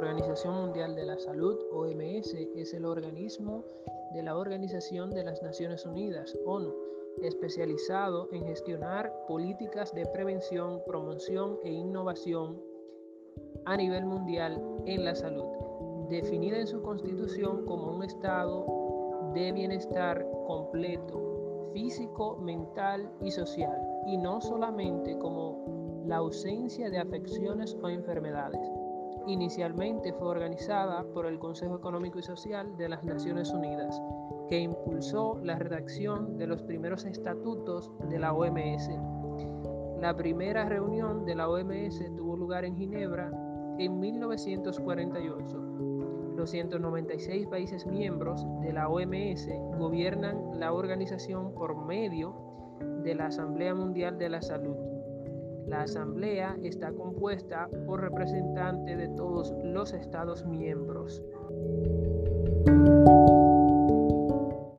Organización Mundial de la Salud, OMS, es el organismo de la Organización de las Naciones Unidas, ONU, especializado en gestionar políticas de prevención, promoción e innovación a nivel mundial en la salud, definida en su constitución como un estado de bienestar completo, físico, mental y social, y no solamente como la ausencia de afecciones o enfermedades. Inicialmente fue organizada por el Consejo Económico y Social de las Naciones Unidas, que impulsó la redacción de los primeros estatutos de la OMS. La primera reunión de la OMS tuvo lugar en Ginebra en 1948. Los 196 países miembros de la OMS gobiernan la organización por medio de la Asamblea Mundial de la Salud. La Asamblea está compuesta por representantes de todos los Estados miembros.